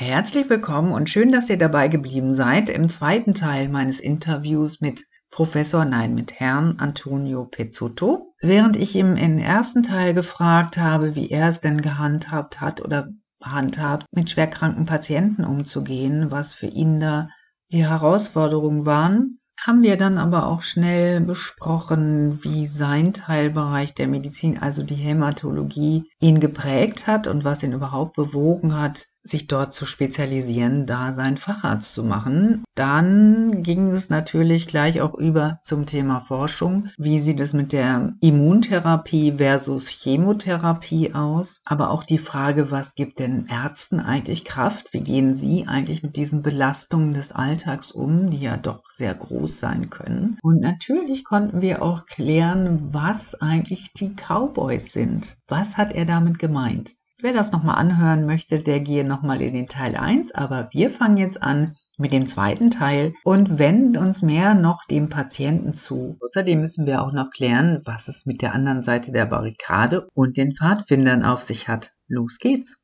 Herzlich willkommen und schön, dass ihr dabei geblieben seid im zweiten Teil meines Interviews mit Professor, nein, mit Herrn Antonio Pezzuto. Während ich ihm im ersten Teil gefragt habe, wie er es denn gehandhabt hat oder handhabt, mit schwerkranken Patienten umzugehen, was für ihn da die Herausforderungen waren, haben wir dann aber auch schnell besprochen, wie sein Teilbereich der Medizin, also die Hämatologie, ihn geprägt hat und was ihn überhaupt bewogen hat, sich dort zu spezialisieren, da seinen Facharzt zu machen. Dann ging es natürlich gleich auch über zum Thema Forschung. Wie sieht es mit der Immuntherapie versus Chemotherapie aus? Aber auch die Frage, was gibt den Ärzten eigentlich Kraft? Wie gehen sie eigentlich mit diesen Belastungen des Alltags um, die ja doch sehr groß sein können? Und natürlich konnten wir auch klären, was eigentlich die Cowboys sind. Was hat er damit gemeint? Wer das nochmal anhören möchte, der gehe nochmal in den Teil 1, aber wir fangen jetzt an mit dem zweiten Teil und wenden uns mehr noch dem Patienten zu. Außerdem müssen wir auch noch klären, was es mit der anderen Seite der Barrikade und den Pfadfindern auf sich hat. Los geht's!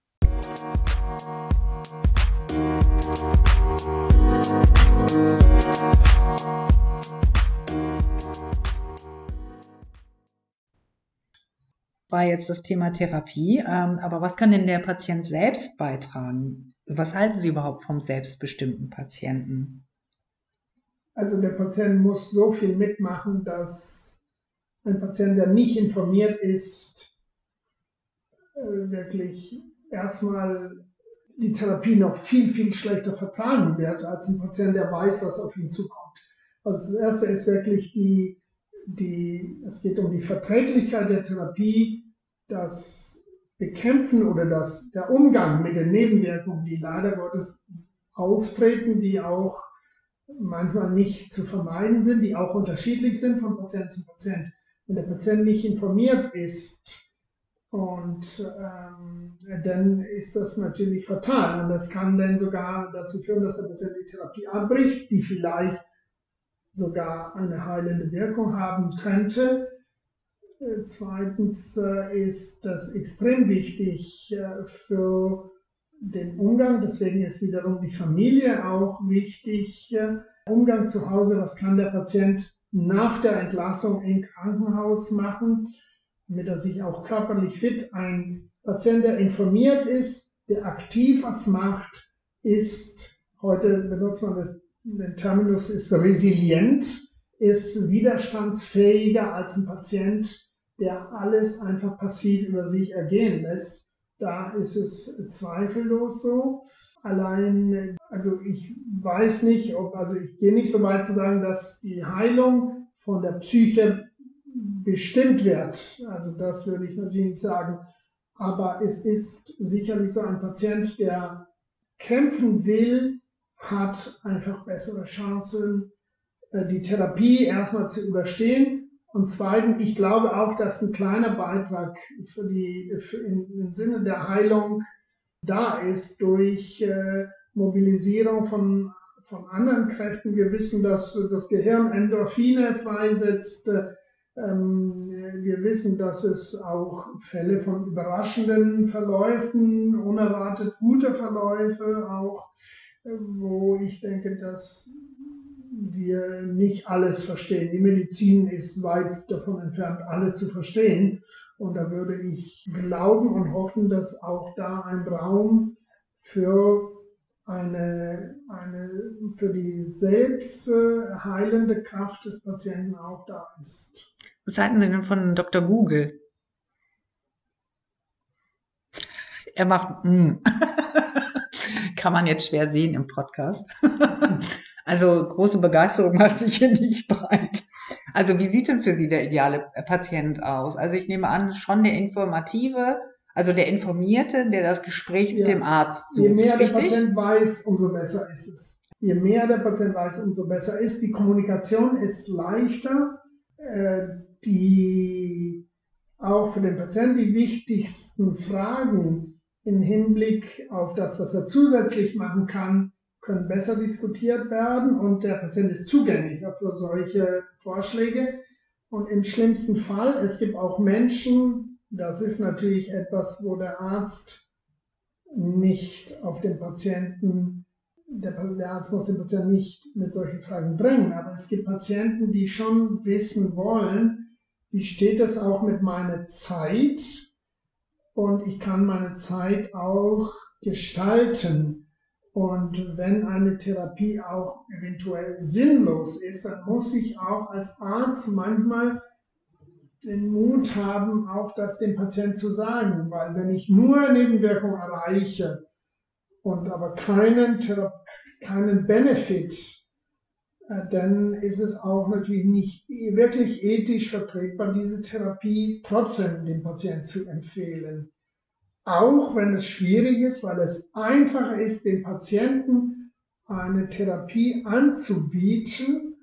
War jetzt das Thema Therapie, ähm, aber was kann denn der Patient selbst beitragen? Was halten Sie überhaupt vom selbstbestimmten Patienten? Also der Patient muss so viel mitmachen, dass ein Patient, der nicht informiert ist, äh, wirklich erstmal die Therapie noch viel, viel schlechter vertragen wird, als ein Patient, der weiß, was auf ihn zukommt. Also das erste ist wirklich die, die, es geht um die Verträglichkeit der Therapie das Bekämpfen oder das, der Umgang mit den Nebenwirkungen, die leider Gottes auftreten, die auch manchmal nicht zu vermeiden sind, die auch unterschiedlich sind von Patient zu Patient. Wenn der Patient nicht informiert ist, und ähm, dann ist das natürlich fatal. Und das kann dann sogar dazu führen, dass der Patient die Therapie abbricht, die vielleicht sogar eine heilende Wirkung haben könnte, Zweitens äh, ist das extrem wichtig äh, für den Umgang. Deswegen ist wiederum die Familie auch wichtig. Äh, Umgang zu Hause, was kann der Patient nach der Entlassung im Krankenhaus machen, damit er sich auch körperlich fit. Ein Patient, der informiert ist, der aktiv was macht, ist, heute benutzt man das, den Terminus, ist resilient, ist widerstandsfähiger als ein Patient, der alles einfach passiv über sich ergehen lässt. Da ist es zweifellos so. Allein, also ich weiß nicht, ob, also ich gehe nicht so weit zu sagen, dass die Heilung von der Psyche bestimmt wird. Also das würde ich natürlich nicht sagen. Aber es ist sicherlich so ein Patient, der kämpfen will, hat einfach bessere Chancen, äh, die Therapie erstmal zu überstehen und zweitens, ich glaube auch, dass ein kleiner Beitrag für die, für im Sinne der Heilung da ist durch äh, Mobilisierung von, von anderen Kräften. Wir wissen, dass das Gehirn Endorphine freisetzt. Ähm, wir wissen, dass es auch Fälle von überraschenden Verläufen, unerwartet gute Verläufe auch, äh, wo ich denke, dass wir nicht alles verstehen. Die Medizin ist weit davon entfernt, alles zu verstehen. Und da würde ich glauben und hoffen, dass auch da ein Raum für eine, eine, für die selbst heilende Kraft des Patienten auch da ist. Was halten Sie denn von Dr. Google? Er macht, mm. kann man jetzt schwer sehen im Podcast. Also große Begeisterung hat sich hier nicht breit. Also wie sieht denn für Sie der ideale Patient aus? Also ich nehme an, schon der informative, also der Informierte, der das Gespräch ja. mit dem Arzt sucht. Je mehr richtig? der Patient weiß, umso besser ist es. Je mehr der Patient weiß, umso besser ist. Die Kommunikation ist leichter. Äh, die auch für den Patienten die wichtigsten Fragen im Hinblick auf das, was er zusätzlich machen kann, können besser diskutiert werden und der Patient ist zugänglicher für solche Vorschläge. Und im schlimmsten Fall, es gibt auch Menschen, das ist natürlich etwas, wo der Arzt nicht auf den Patienten, der, der Arzt muss den Patienten nicht mit solchen Fragen drängen, aber es gibt Patienten, die schon wissen wollen, wie steht es auch mit meiner Zeit und ich kann meine Zeit auch gestalten. Und wenn eine Therapie auch eventuell sinnlos ist, dann muss ich auch als Arzt manchmal den Mut haben, auch das dem Patienten zu sagen, weil wenn ich nur Nebenwirkungen erreiche und aber keinen, keinen Benefit, äh, dann ist es auch natürlich nicht wirklich ethisch vertretbar, diese Therapie trotzdem dem Patienten zu empfehlen. Auch wenn es schwierig ist, weil es einfacher ist, dem Patienten eine Therapie anzubieten,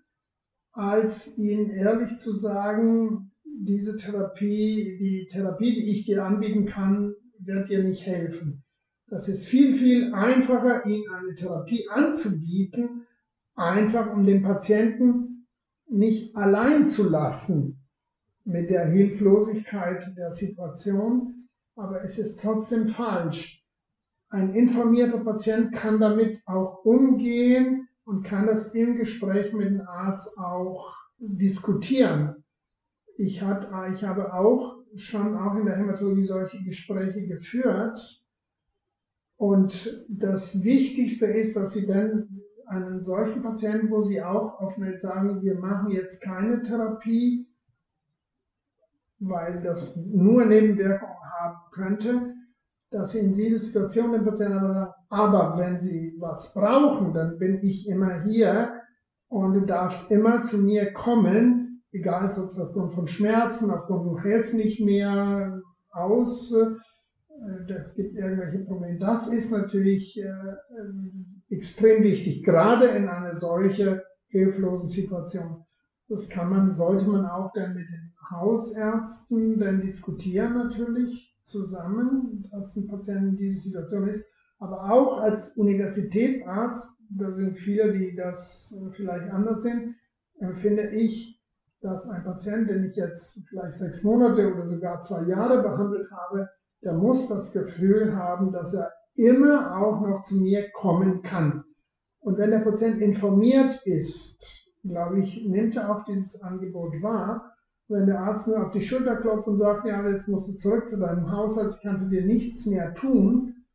als ihm ehrlich zu sagen, diese Therapie, die Therapie, die ich dir anbieten kann, wird dir nicht helfen. Das ist viel, viel einfacher, ihnen eine Therapie anzubieten, einfach um den Patienten nicht allein zu lassen mit der Hilflosigkeit der Situation. Aber es ist trotzdem falsch. Ein informierter Patient kann damit auch umgehen und kann das im Gespräch mit dem Arzt auch diskutieren. Ich, hat, ich habe auch schon auch in der Hämatologie solche Gespräche geführt. Und das Wichtigste ist, dass Sie dann einen solchen Patienten, wo Sie auch offen sagen, wir machen jetzt keine Therapie, weil das nur Nebenwirkungen haben könnte, dass Sie in dieser Situation den Patienten aber sagen, aber wenn Sie was brauchen, dann bin ich immer hier und du darfst immer zu mir kommen egal ob es aufgrund von Schmerzen, aufgrund du hältst nicht mehr aus, äh, es gibt irgendwelche Probleme. Das ist natürlich äh, ähm, extrem wichtig, gerade in einer solchen hilflosen Situation. Das kann man, sollte man auch dann mit den Hausärzten dann diskutieren natürlich zusammen, dass ein Patient in dieser Situation ist. Aber auch als Universitätsarzt, da sind viele, die das vielleicht anders sind, finde ich, dass ein Patient, den ich jetzt vielleicht sechs Monate oder sogar zwei Jahre behandelt habe, der muss das Gefühl haben, dass er immer auch noch zu mir kommen kann. Und wenn der Patient informiert ist, glaube ich, nimmt er auch dieses Angebot wahr. Wenn der Arzt nur auf die Schulter klopft und sagt, ja, jetzt musst du zurück zu deinem Haushalt, ich kann für dir nichts mehr tun,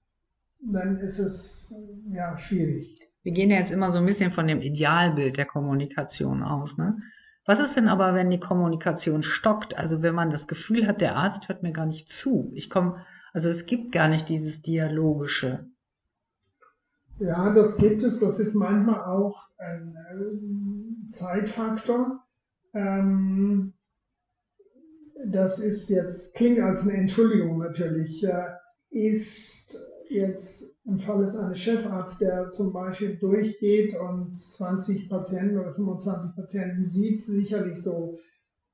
dann ist es ja schwierig. Wir gehen ja jetzt immer so ein bisschen von dem Idealbild der Kommunikation aus. Ne? Was ist denn aber, wenn die Kommunikation stockt? Also wenn man das Gefühl hat, der Arzt hört mir gar nicht zu. Ich komme, also es gibt gar nicht dieses Dialogische. Ja, das gibt es. Das ist manchmal auch ein äh, Zeitfaktor. Ähm, das ist jetzt, klingt als eine Entschuldigung natürlich, äh, ist jetzt im Fall ist eines Chefarzt, der zum Beispiel durchgeht und 20 Patienten oder 25 Patienten sieht, sicherlich so,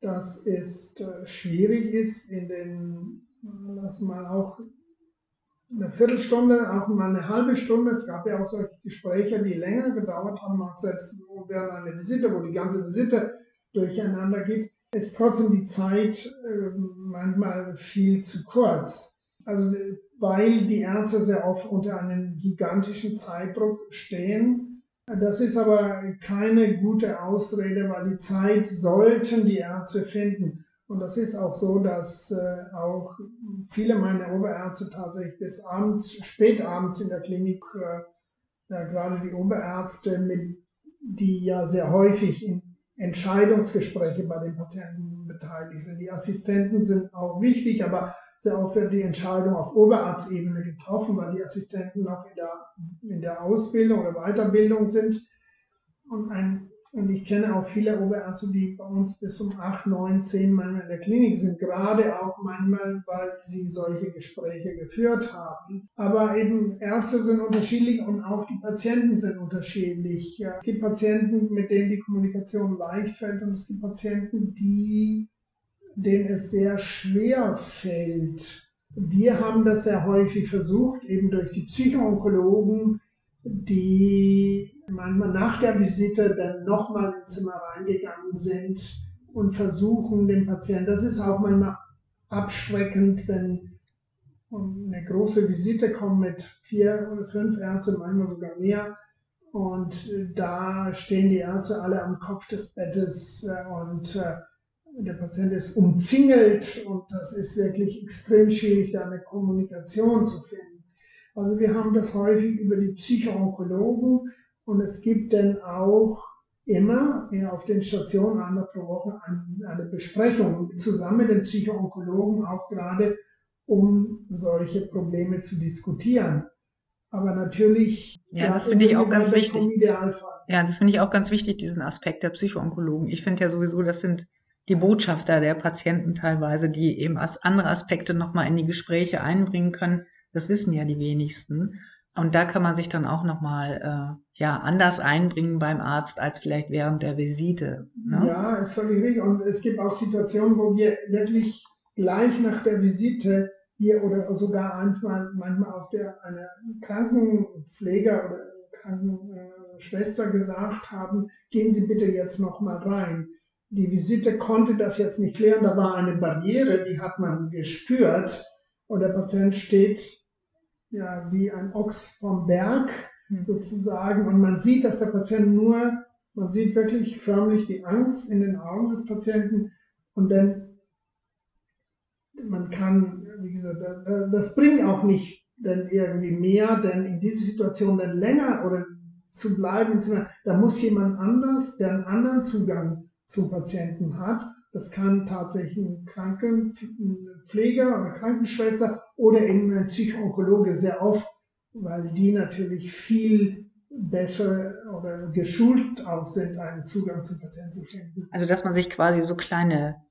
dass es äh, schwierig ist, in den, lass mal auch eine Viertelstunde, auch mal eine halbe Stunde. Es gab ja auch solche Gespräche, die länger gedauert haben, auch selbst während einer Visite, wo die ganze Visite durcheinander geht, ist trotzdem die Zeit äh, manchmal viel zu kurz. Also weil die Ärzte sehr oft unter einem gigantischen Zeitdruck stehen. Das ist aber keine gute Ausrede, weil die Zeit sollten die Ärzte finden. Und das ist auch so, dass äh, auch viele meiner Oberärzte tatsächlich bis abends, spät abends in der Klinik, äh, ja, gerade die Oberärzte, mit, die ja sehr häufig in Entscheidungsgespräche bei den Patienten beteiligt sind. Die Assistenten sind auch wichtig, aber sehr oft wird die Entscheidung auf Oberarztebene getroffen, weil die Assistenten noch in der, in der Ausbildung oder Weiterbildung sind. Und, ein, und ich kenne auch viele Oberärzte, die bei uns bis um 8, 9, 10 manchmal in der Klinik sind, gerade auch manchmal, weil sie solche Gespräche geführt haben. Aber eben Ärzte sind unterschiedlich und auch die Patienten sind unterschiedlich. Es gibt Patienten, mit denen die Kommunikation leicht fällt und es gibt Patienten, die denen es sehr schwer fällt. Wir haben das sehr häufig versucht, eben durch die Psychoonkologen, die manchmal nach der Visite dann nochmal ins Zimmer reingegangen sind und versuchen den Patienten, das ist auch manchmal abschreckend, wenn eine große Visite kommt mit vier oder fünf Ärzten, manchmal sogar mehr. Und da stehen die Ärzte alle am Kopf des Bettes äh, und äh, der Patient ist umzingelt und das ist wirklich extrem schwierig, da eine Kommunikation zu finden. Also wir haben das häufig über die Psychoonkologen und es gibt dann auch immer auf den Stationen einmal pro Woche eine Besprechung zusammen mit den Psychoonkologen, auch gerade um solche Probleme zu diskutieren. Aber natürlich. Ja, das finde ich auch ganz wichtig. Ja, das finde ich auch ganz wichtig, diesen Aspekt der Psychoonkologen. Ich finde ja sowieso, das sind die Botschafter der Patienten teilweise, die eben als andere Aspekte nochmal in die Gespräche einbringen können. Das wissen ja die wenigsten. Und da kann man sich dann auch nochmal äh, ja, anders einbringen beim Arzt als vielleicht während der Visite. Ne? Ja, ist völlig richtig. Und es gibt auch Situationen, wo wir wirklich gleich nach der Visite hier oder sogar manchmal, manchmal auch der eine Krankenpfleger oder Krankenschwester gesagt haben, gehen Sie bitte jetzt nochmal rein. Die Visite konnte das jetzt nicht klären, da war eine Barriere, die hat man gespürt und der Patient steht ja wie ein Ochs vom Berg hm. sozusagen. Und man sieht, dass der Patient nur, man sieht wirklich förmlich die Angst in den Augen des Patienten und dann, man kann, wie gesagt, das bringt auch nicht dann irgendwie mehr, denn in dieser Situation dann länger oder zu bleiben, da muss jemand anders, der einen anderen Zugang zum Patienten hat. Das kann tatsächlich ein Krankenpfleger oder Krankenschwester oder eben Psychoonkologe sehr oft, weil die natürlich viel besser oder geschult auch sind, einen Zugang zum Patienten zu finden. Also dass man sich quasi so kleine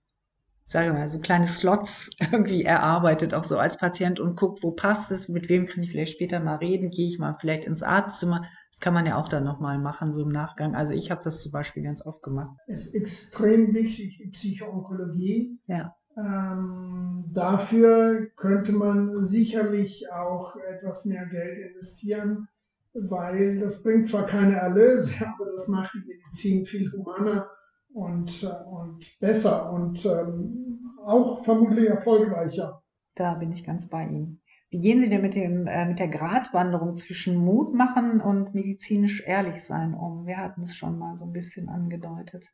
sage mal, so kleine Slots irgendwie erarbeitet, auch so als Patient und guckt, wo passt es, mit wem kann ich vielleicht später mal reden, gehe ich mal vielleicht ins Arztzimmer. Das kann man ja auch dann nochmal machen, so im Nachgang. Also ich habe das zum Beispiel ganz oft gemacht. Es ist extrem wichtig, die Psychoonkologie. Ja. Ähm, dafür könnte man sicherlich auch etwas mehr Geld investieren, weil das bringt zwar keine Erlöse, aber das macht die Medizin viel humaner und, äh, und besser und ähm, auch vermutlich erfolgreicher. Da bin ich ganz bei Ihnen. Wie gehen Sie denn mit, dem, äh, mit der Gratwanderung zwischen Mut machen und medizinisch ehrlich sein um? Wir hatten es schon mal so ein bisschen angedeutet.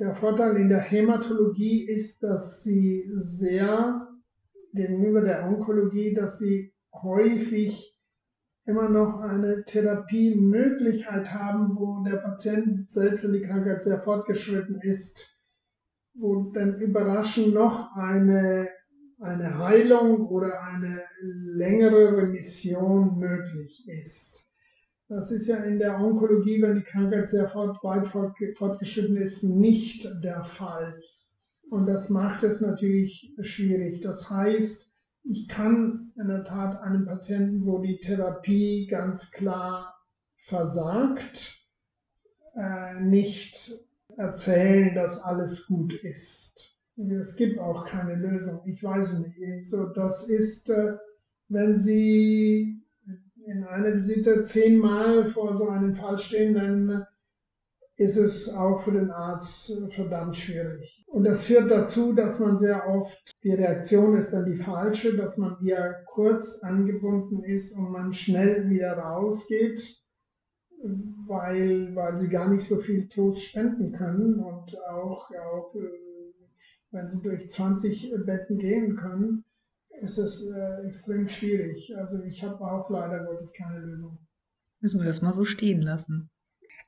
Der Vorteil in der Hämatologie ist, dass sie sehr gegenüber der Onkologie, dass sie häufig immer noch eine Therapiemöglichkeit haben, wo der Patient selbst in die Krankheit sehr fortgeschritten ist, wo dann überraschend noch eine, eine Heilung oder eine längere Remission möglich ist. Das ist ja in der Onkologie, wenn die Krankheit sehr fort, weit fortgeschritten ist, nicht der Fall. Und das macht es natürlich schwierig. Das heißt, ich kann in der Tat einem Patienten, wo die Therapie ganz klar versagt, äh, nicht erzählen, dass alles gut ist. Es gibt auch keine Lösung. Ich weiß nicht. So, das ist, äh, wenn Sie in einer Visite zehnmal vor so einem Fall stehen, dann ist es auch für den Arzt verdammt schwierig. Und das führt dazu, dass man sehr oft, die Reaktion ist dann die falsche, dass man eher kurz angebunden ist und man schnell wieder rausgeht, weil, weil sie gar nicht so viel Trost spenden können und auch, auch wenn sie durch 20 Betten gehen können, ist es äh, extrem schwierig. Also ich habe auch leider Gottes keine Lösung. Müssen wir das mal so stehen lassen.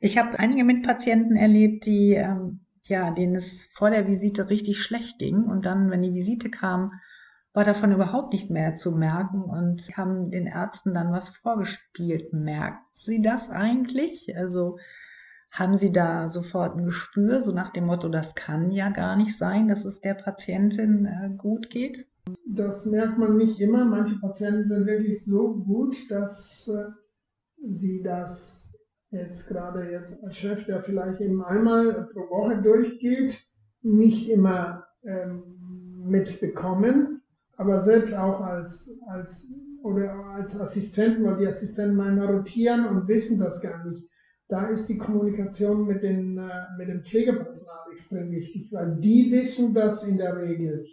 Ich habe einige Mitpatienten erlebt, die, ähm, ja, denen es vor der Visite richtig schlecht ging und dann, wenn die Visite kam, war davon überhaupt nicht mehr zu merken und haben den Ärzten dann was vorgespielt. Merkt sie das eigentlich? Also haben sie da sofort ein Gespür, so nach dem Motto, das kann ja gar nicht sein, dass es der Patientin äh, gut geht? Das merkt man nicht immer. Manche Patienten sind wirklich so gut, dass äh, sie das jetzt gerade jetzt als Chef, der vielleicht eben einmal pro Woche durchgeht, nicht immer ähm, mitbekommen, aber selbst auch als, als, oder als Assistenten, weil die Assistenten manchmal rotieren und wissen das gar nicht. Da ist die Kommunikation mit, den, äh, mit dem Pflegepersonal extrem wichtig, weil die wissen das in der Regel.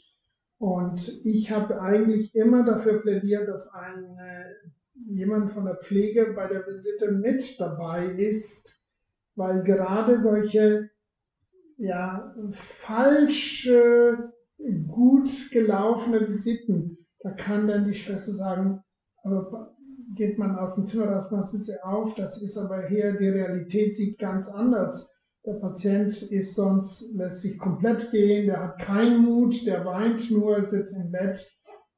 Und ich habe eigentlich immer dafür plädiert, dass ein, jemand von der Pflege bei der Visite mit dabei ist, weil gerade solche ja, falsch äh, gut gelaufene Visiten, da kann dann die Schwester sagen, aber geht man aus dem Zimmer raus, macht sie auf, das ist aber hier, die Realität sieht ganz anders. Der Patient ist sonst, lässt sich komplett gehen, der hat keinen Mut, der weint nur, sitzt im Bett.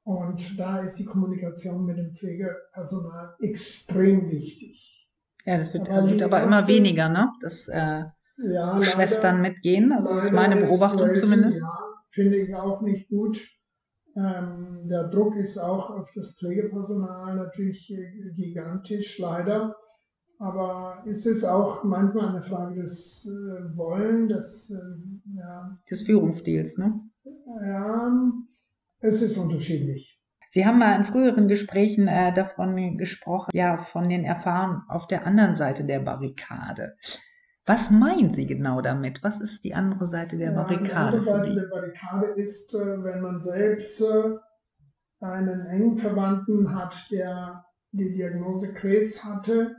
Und da ist die Kommunikation mit dem Pflegepersonal extrem wichtig. Ja, das wird aber, wird aber immer weniger, ne? Das, äh, ja, Schwestern mitgehen. Also das ist meine Beobachtung selten, zumindest. Ja, finde ich auch nicht gut. Ähm, der Druck ist auch auf das Pflegepersonal natürlich äh, gigantisch, leider. Aber es ist auch manchmal eine Frage des äh, Wollen, des, äh, ja, des Führungsstils, ne? Ja, es ist unterschiedlich. Sie haben mal in früheren Gesprächen äh, davon gesprochen, ja, von den Erfahrungen auf der anderen Seite der Barrikade. Was meinen Sie genau damit? Was ist die andere Seite der Barrikade? die andere Seite der Barrikade ist, äh, wenn man selbst äh, einen engen Verwandten hat, der die Diagnose Krebs hatte,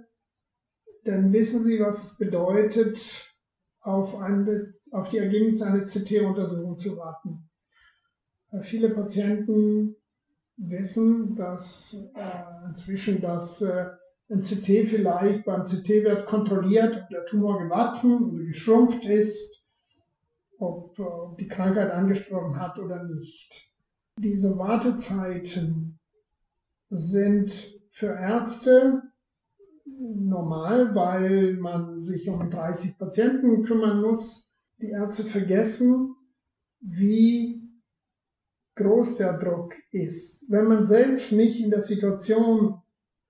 dann wissen Sie, was es bedeutet, auf, eine, auf die Ergebnisse einer CT-Untersuchung zu warten. Äh, viele Patienten wissen, dass äh, inzwischen das äh, ein CT vielleicht beim CT wird kontrolliert, ob der Tumor gewachsen oder geschrumpft ist, ob, ob die Krankheit angesprochen hat oder nicht. Diese Wartezeiten sind für Ärzte normal, weil man sich um 30 Patienten kümmern muss. Die Ärzte vergessen, wie groß der Druck ist. Wenn man selbst nicht in der Situation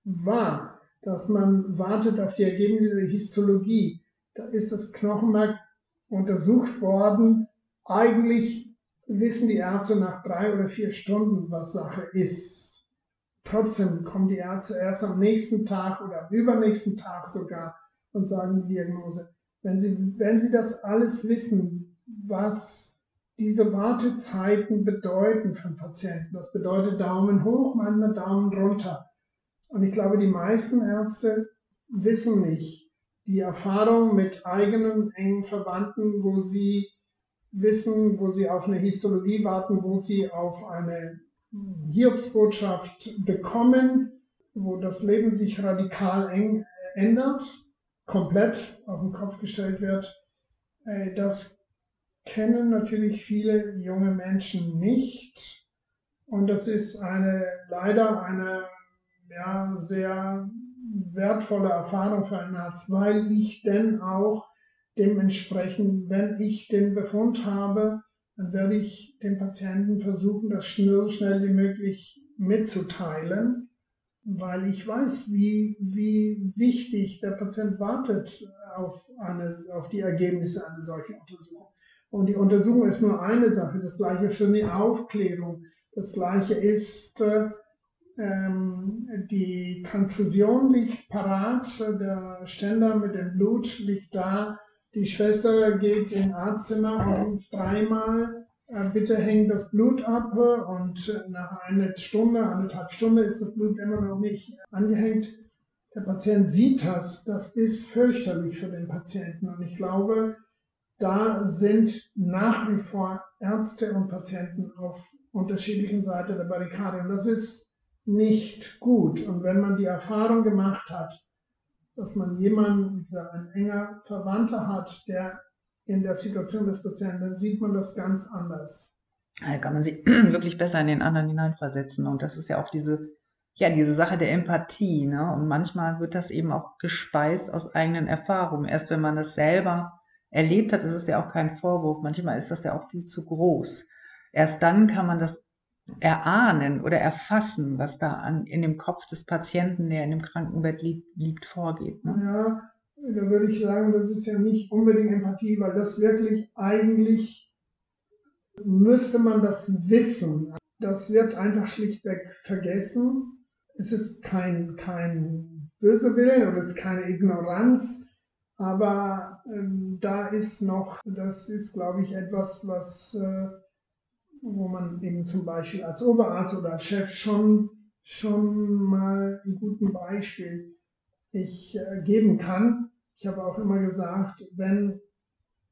war, dass man wartet auf die Ergebnisse der Histologie. Da ist das Knochenmark untersucht worden. Eigentlich wissen die Ärzte nach drei oder vier Stunden, was Sache ist. Trotzdem kommen die Ärzte erst am nächsten Tag oder am übernächsten Tag sogar und sagen die Diagnose. Wenn sie, wenn sie das alles wissen, was diese Wartezeiten bedeuten für einen Patienten, das bedeutet Daumen hoch, manchmal Daumen runter und ich glaube, die meisten Ärzte wissen nicht die Erfahrung mit eigenen engen Verwandten, wo sie wissen, wo sie auf eine Histologie warten, wo sie auf eine Hiobsbotschaft bekommen, wo das Leben sich radikal eng ändert, komplett auf den Kopf gestellt wird. Äh, das kennen natürlich viele junge Menschen nicht. Und das ist eine, leider eine ja, sehr wertvolle Erfahrung für einen Arzt, weil ich denn auch dementsprechend, wenn ich den Befund habe, dann werde ich dem Patienten versuchen, das so schnell wie möglich mitzuteilen, weil ich weiß, wie, wie wichtig der Patient wartet auf, eine, auf die Ergebnisse einer solchen Untersuchung. Und die Untersuchung ist nur eine Sache, das gleiche für die Aufklärung. Das gleiche ist, äh, ähm, die Transfusion liegt parat, der Ständer mit dem Blut liegt da. Die Schwester geht im Arztzimmer und ruft dreimal, äh, bitte hängt das Blut ab und nach einer Stunde, anderthalb Stunde ist das Blut immer noch nicht angehängt. Der Patient sieht das, das ist fürchterlich für den Patienten und ich glaube, da sind nach wie vor Ärzte und Patienten auf unterschiedlichen Seiten der Barrikade und das ist nicht gut. Und wenn man die Erfahrung gemacht hat, dass man jemanden, wie gesagt, ein enger Verwandter hat, der in der Situation des Patienten, dann sieht man das ganz anders. Da kann man sich wirklich besser in den anderen hineinversetzen. Und das ist ja auch diese, ja, diese Sache der Empathie. Ne? Und manchmal wird das eben auch gespeist aus eigenen Erfahrungen. Erst wenn man das selber erlebt hat, ist es ja auch kein Vorwurf. Manchmal ist das ja auch viel zu groß. Erst dann kann man das erahnen oder erfassen, was da an, in dem Kopf des Patienten, der in dem Krankenbett liegt, liegt vorgeht. Ne? Ja, da würde ich sagen, das ist ja nicht unbedingt Empathie, weil das wirklich eigentlich müsste man das wissen. Das wird einfach schlichtweg vergessen. Es ist kein, kein böse Willen oder es ist keine Ignoranz, aber ähm, da ist noch, das ist, glaube ich, etwas, was äh, wo man eben zum Beispiel als Oberarzt oder als Chef schon, schon mal ein guten Beispiel ich äh, geben kann. Ich habe auch immer gesagt, wenn,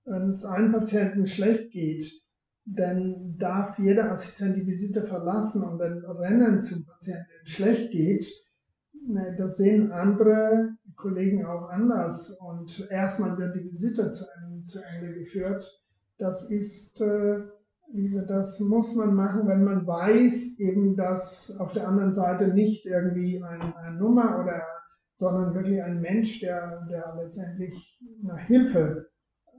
wenn es einem Patienten schlecht geht, dann darf jeder Assistent die Visite verlassen und dann rennen zum Patienten, wenn schlecht geht. Das sehen andere Kollegen auch anders. Und erstmal wird die Visite zu, zu Ende geführt. Das ist äh, diese, das muss man machen, wenn man weiß, eben, dass auf der anderen Seite nicht irgendwie ein, eine Nummer oder, sondern wirklich ein Mensch, der, der letztendlich nach Hilfe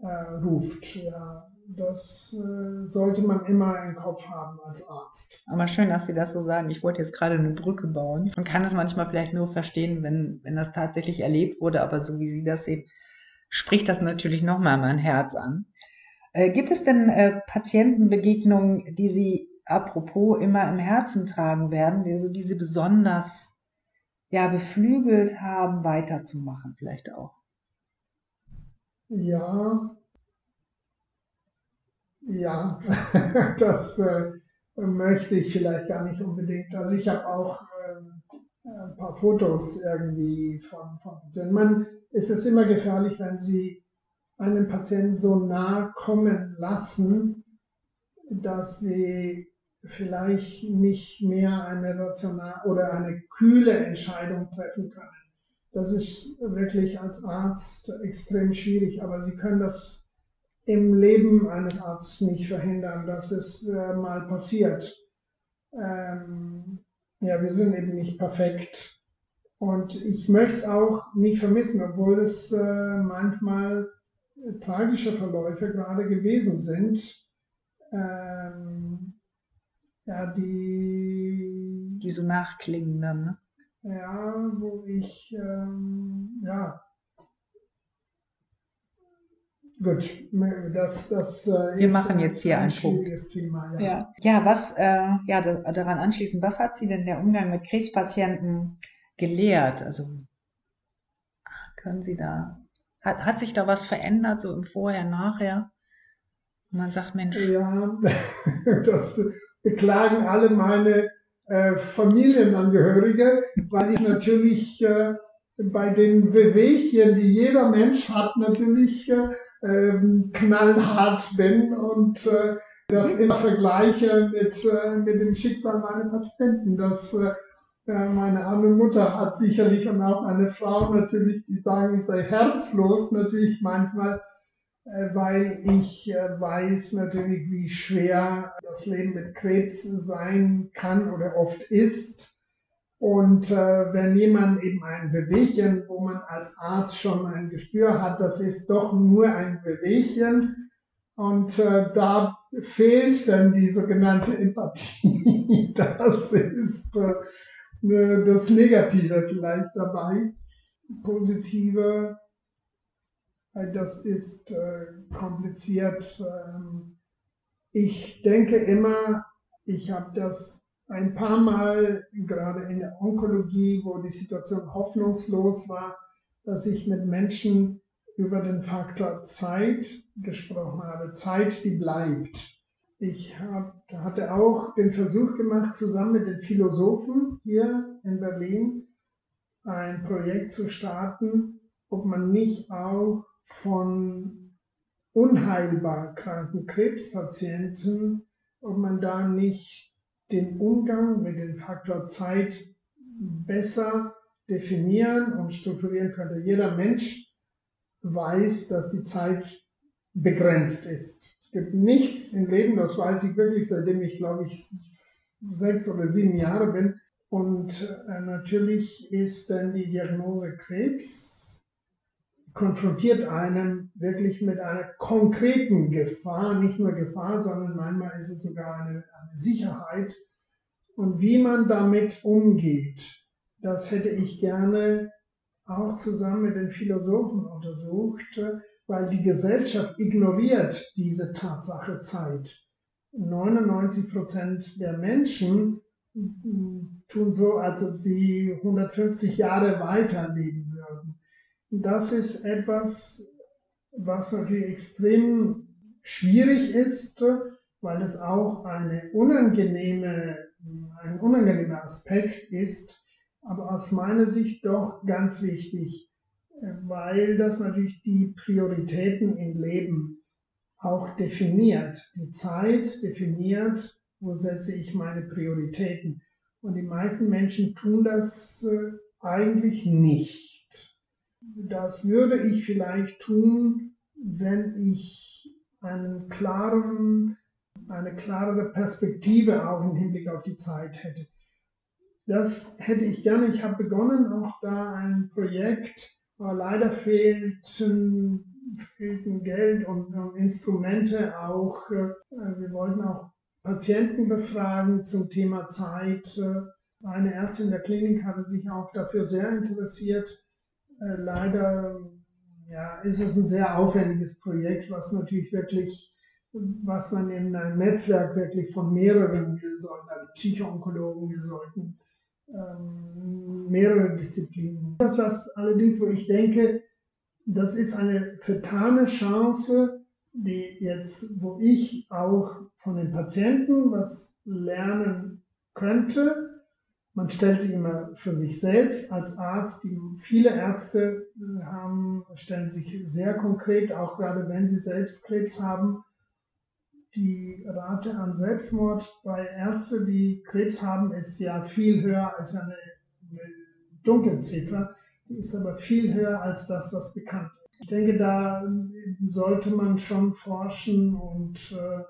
äh, ruft. Ja, das äh, sollte man immer im Kopf haben als Arzt. Aber schön, dass Sie das so sagen. Ich wollte jetzt gerade eine Brücke bauen. Man kann es manchmal vielleicht nur verstehen, wenn, wenn das tatsächlich erlebt wurde, aber so wie Sie das sehen, spricht das natürlich nochmal mein Herz an. Äh, gibt es denn äh, Patientenbegegnungen, die Sie apropos immer im Herzen tragen werden, die, also die Sie besonders ja, beflügelt haben, weiterzumachen vielleicht auch? Ja, ja, das äh, möchte ich vielleicht gar nicht unbedingt. Also ich habe auch ähm, ein paar Fotos irgendwie von, von Patienten. Man ist es immer gefährlich, wenn Sie einen Patienten so nah kommen lassen, dass sie vielleicht nicht mehr eine rational oder eine kühle Entscheidung treffen können. Das ist wirklich als Arzt extrem schwierig, aber Sie können das im Leben eines Arztes nicht verhindern, dass es äh, mal passiert. Ähm, ja, wir sind eben nicht perfekt. Und ich möchte es auch nicht vermissen, obwohl es äh, manchmal tragische Verläufe gerade gewesen sind, ähm, ja, die, die so nachklingen dann, ne? Ja, wo ich, ähm, ja, Gut, das, das äh, Wir machen jetzt hier ein schwieriges Punkt. Thema. Ja, ja. ja was äh, ja, daran anschließend, was hat Sie denn der Umgang mit Krebspatienten gelehrt? Also können Sie da hat, hat sich da was verändert, so im Vorher, Nachher? man sagt, Mensch. Ja, das beklagen alle meine äh, Familienangehörige, weil ich natürlich äh, bei den Wehwehchen, die jeder Mensch hat, natürlich äh, ähm, knallhart bin und äh, das immer vergleiche mit, äh, mit dem Schicksal meiner Patienten. Das äh, meine arme Mutter hat sicherlich und auch meine Frau natürlich, die sagen, ich sei herzlos natürlich manchmal, äh, weil ich äh, weiß natürlich, wie schwer das Leben mit Krebs sein kann oder oft ist. Und äh, wenn jemand eben ein Bewegchen, wo man als Arzt schon ein Gespür hat, das ist doch nur ein Bewegchen. Und da fehlt dann die sogenannte Empathie. Das ist das Negative vielleicht dabei. Positive, das ist äh, kompliziert. Ähm, ich denke immer, ich habe das ein paar Mal, gerade in der Onkologie, wo die Situation hoffnungslos war, dass ich mit Menschen über den Faktor Zeit gesprochen habe. Zeit, die bleibt. Ich hab, hatte auch den Versuch gemacht, zusammen mit den Philosophen hier in Berlin ein Projekt zu starten, ob man nicht auch von unheilbar kranken Krebspatienten, ob man da nicht den Umgang mit dem Faktor Zeit besser definieren und strukturieren könnte. Jeder Mensch weiß, dass die Zeit begrenzt ist gibt nichts im Leben, das weiß ich wirklich, seitdem ich, glaube ich, sechs oder sieben Jahre bin. Und äh, natürlich ist dann die Diagnose Krebs konfrontiert einen wirklich mit einer konkreten Gefahr, nicht nur Gefahr, sondern manchmal ist es sogar eine, eine Sicherheit. Und wie man damit umgeht, das hätte ich gerne auch zusammen mit den Philosophen untersucht weil die Gesellschaft ignoriert diese Tatsache Zeit. 99 Prozent der Menschen tun so, als ob sie 150 Jahre weiterleben würden. Das ist etwas, was natürlich extrem schwierig ist, weil es auch eine unangenehme, ein unangenehmer Aspekt ist, aber aus meiner Sicht doch ganz wichtig, weil das natürlich die Prioritäten im Leben auch definiert. Die Zeit definiert, wo setze ich meine Prioritäten. Und die meisten Menschen tun das äh, eigentlich nicht. Das würde ich vielleicht tun, wenn ich einen klareren, eine klarere Perspektive auch im Hinblick auf die Zeit hätte. Das hätte ich gerne. Ich habe begonnen, auch da ein Projekt, aber leider fehlten, fehlten Geld und, und Instrumente auch. Äh, wir wollten auch Patienten befragen zum Thema Zeit. Eine Ärztin der Klinik hatte sich auch dafür sehr interessiert. Äh, leider ja, ist es ein sehr aufwendiges Projekt, was natürlich wirklich, was man in einem Netzwerk wirklich von mehreren, wir sollten also Psychoonkologen, wir sollten ähm, mehrere Disziplinen. Das, was allerdings, wo ich denke, das ist eine vertane Chance, die jetzt, wo ich auch von den Patienten was lernen könnte. Man stellt sich immer für sich selbst als Arzt, die viele Ärzte äh, haben, stellen sich sehr konkret, auch gerade wenn sie selbst Krebs haben, die Rate an Selbstmord bei Ärzten, die Krebs haben, ist ja viel höher als eine, eine Dunkelziffer. Die ist aber viel höher als das, was bekannt ist. Ich denke, da sollte man schon forschen und äh,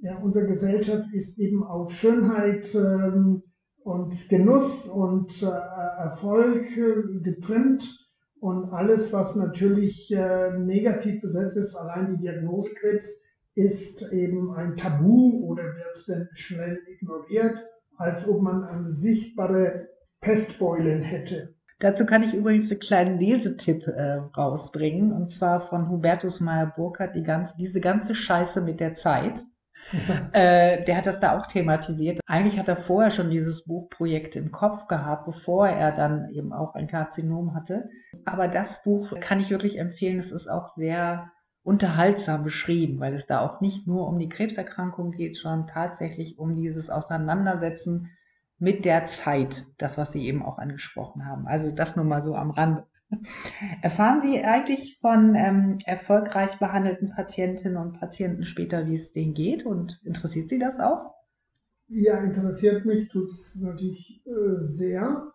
ja, unsere Gesellschaft ist eben auf Schönheit ähm, und Genuss und äh, Erfolg äh, getrimmt und alles, was natürlich äh, negativ besetzt ist, allein die Diagnose Krebs, ist eben ein Tabu oder wird dann schnell ignoriert, als ob man eine sichtbare Pestbeulen hätte. Dazu kann ich übrigens einen kleinen Lesetipp äh, rausbringen, und zwar von Hubertus Meyer-Burkhardt, die ganze, diese ganze Scheiße mit der Zeit. äh, der hat das da auch thematisiert. Eigentlich hat er vorher schon dieses Buchprojekt im Kopf gehabt, bevor er dann eben auch ein Karzinom hatte. Aber das Buch kann ich wirklich empfehlen. Es ist auch sehr unterhaltsam beschrieben, weil es da auch nicht nur um die Krebserkrankung geht, sondern tatsächlich um dieses Auseinandersetzen mit der Zeit, das, was Sie eben auch angesprochen haben. Also das nur mal so am Rande. Erfahren Sie eigentlich von ähm, erfolgreich behandelten Patientinnen und Patienten später, wie es denen geht? Und interessiert Sie das auch? Ja, interessiert mich, tut es natürlich äh, sehr.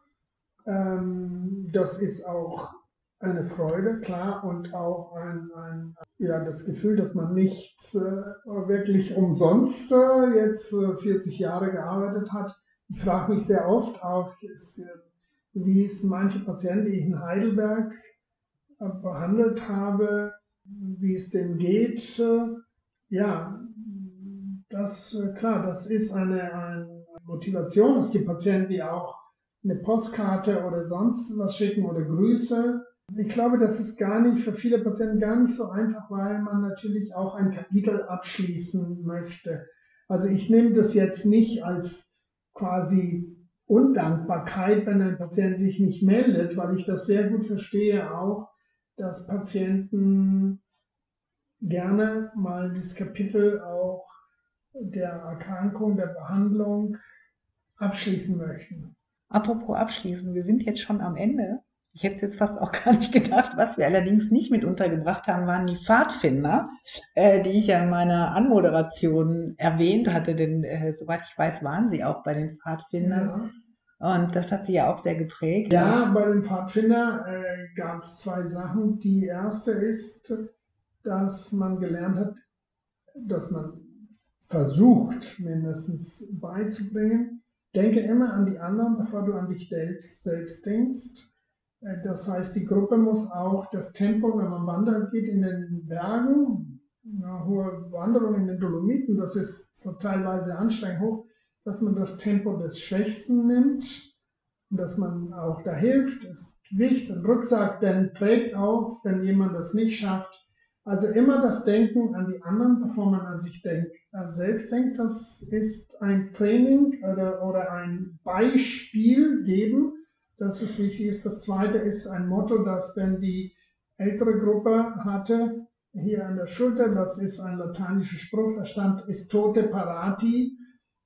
Ähm, das ist auch eine Freude, klar, und auch ein, ein ja, das Gefühl, dass man nicht äh, wirklich umsonst äh, jetzt 40 Jahre gearbeitet hat ich frage mich sehr oft auch, wie es manche Patienten, die ich in Heidelberg äh, behandelt habe, wie es denen geht. Ja, das, äh, klar, das ist eine, eine Motivation. Es gibt Patienten, die auch eine Postkarte oder sonst was schicken oder Grüße. Ich glaube, das ist gar nicht für viele Patienten gar nicht so einfach, weil man natürlich auch ein Kapitel abschließen möchte. Also ich nehme das jetzt nicht als quasi Undankbarkeit, wenn ein Patient sich nicht meldet, weil ich das sehr gut verstehe auch, dass Patienten gerne mal das Kapitel auch der Erkrankung, der Behandlung abschließen möchten. Apropos abschließen, wir sind jetzt schon am Ende. Ich hätte es jetzt fast auch gar nicht gedacht. Was wir allerdings nicht mit untergebracht haben, waren die Pfadfinder, äh, die ich ja in meiner Anmoderation erwähnt hatte, denn äh, soweit ich weiß, waren sie auch bei den Pfadfindern. Ja. Und das hat sie ja auch sehr geprägt. Ja, bei den Pfadfindern äh, gab es zwei Sachen. Die erste ist, dass man gelernt hat, dass man versucht, mindestens beizubringen, denke immer an die anderen, bevor du an dich selbst, selbst denkst. Äh, das heißt, die Gruppe muss auch das Tempo, wenn man wandern geht in den Bergen, eine hohe Wanderung in den Dolomiten, das ist so teilweise anstrengend hoch, dass man das Tempo des Schwächsten nimmt und dass man auch da hilft. Das Gewicht und Rucksack dann trägt auch, wenn jemand das nicht schafft. Also immer das Denken an die anderen, bevor man an sich denkt, an selbst denkt. Das ist ein Training oder, oder ein Beispiel geben dass es wichtig ist. Das zweite ist ein Motto, das denn die ältere Gruppe hatte. hier an der Schulter. Das ist ein lateinischer Spruch, da stand Estote parati.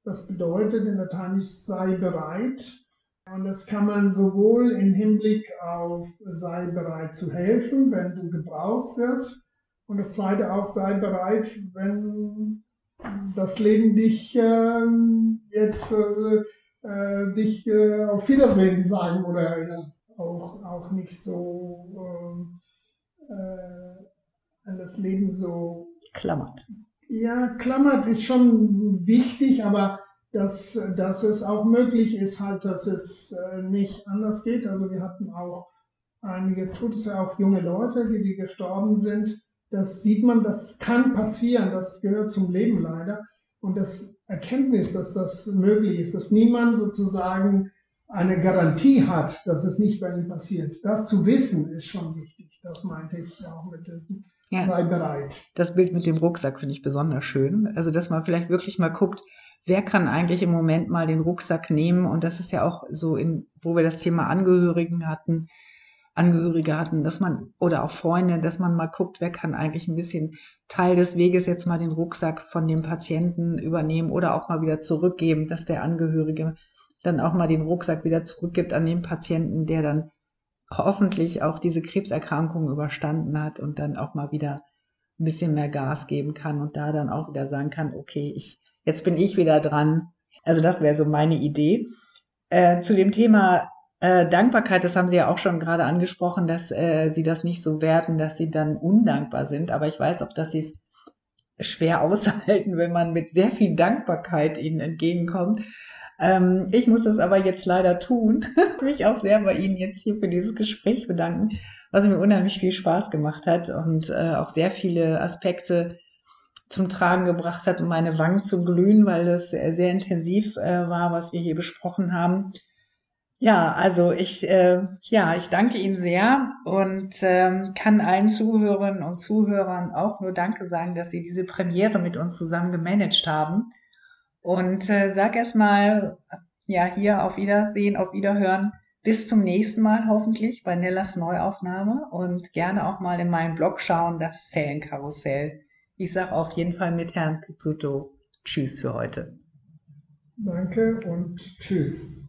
Das bedeutet in Lateinisch sei bereit. Und das kann man sowohl im Hinblick auf sei bereit zu helfen, wenn du gebrauchst wirst. Und das zweite auch sei bereit, wenn das Leben dich äh, jetzt äh, äh, dich äh, auf Wiedersehen sagen oder ja, auch, auch nicht so ähm, äh, an das Leben so klammert. Ja, klammert ist schon wichtig, aber dass, dass es auch möglich ist, halt, dass es äh, nicht anders geht. Also wir hatten auch einige Tote, auch junge Leute, die, die gestorben sind. Das sieht man, das kann passieren, das gehört zum Leben leider. Und das Erkenntnis, dass das möglich ist, dass niemand sozusagen eine Garantie hat, dass es nicht bei ihm passiert. Das zu wissen ist schon wichtig. Das meinte ich auch mit diesem ja. sei bereit. Das Bild mit dem Rucksack finde ich besonders schön. Also, dass man vielleicht wirklich mal guckt, wer kann eigentlich im Moment mal den Rucksack nehmen? Und das ist ja auch so in, wo wir das Thema Angehörigen hatten, Angehörige hatten, dass man, oder auch Freunde, dass man mal guckt, wer kann eigentlich ein bisschen Teil des Weges jetzt mal den Rucksack von dem Patienten übernehmen oder auch mal wieder zurückgeben, dass der Angehörige dann auch mal den Rucksack wieder zurückgibt an den Patienten, der dann hoffentlich auch diese Krebserkrankung überstanden hat und dann auch mal wieder ein bisschen mehr Gas geben kann und da dann auch wieder sagen kann, okay, ich, jetzt bin ich wieder dran. Also das wäre so meine Idee. Äh, zu dem Thema äh, Dankbarkeit, das haben Sie ja auch schon gerade angesprochen, dass äh, Sie das nicht so werten, dass Sie dann undankbar sind. Aber ich weiß auch, dass Sie es schwer aushalten, wenn man mit sehr viel Dankbarkeit Ihnen entgegenkommt. Ähm, ich muss das aber jetzt leider tun. ich mich auch sehr bei Ihnen jetzt hier für dieses Gespräch bedanken, was mir unheimlich viel Spaß gemacht hat und äh, auch sehr viele Aspekte zum Tragen gebracht hat, um meine Wangen zu glühen, weil das sehr, sehr intensiv äh, war, was wir hier besprochen haben. Ja, also ich, äh, ja, ich danke Ihnen sehr und ähm, kann allen Zuhörerinnen und Zuhörern auch nur Danke sagen, dass Sie diese Premiere mit uns zusammen gemanagt haben. Und äh, sag erstmal, ja, hier auf Wiedersehen, auf Wiederhören. Bis zum nächsten Mal hoffentlich bei Nellas Neuaufnahme und gerne auch mal in meinen Blog schauen, das Zellenkarussell. Ich sage auf jeden Fall mit Herrn Pizzuto Tschüss für heute. Danke und Tschüss.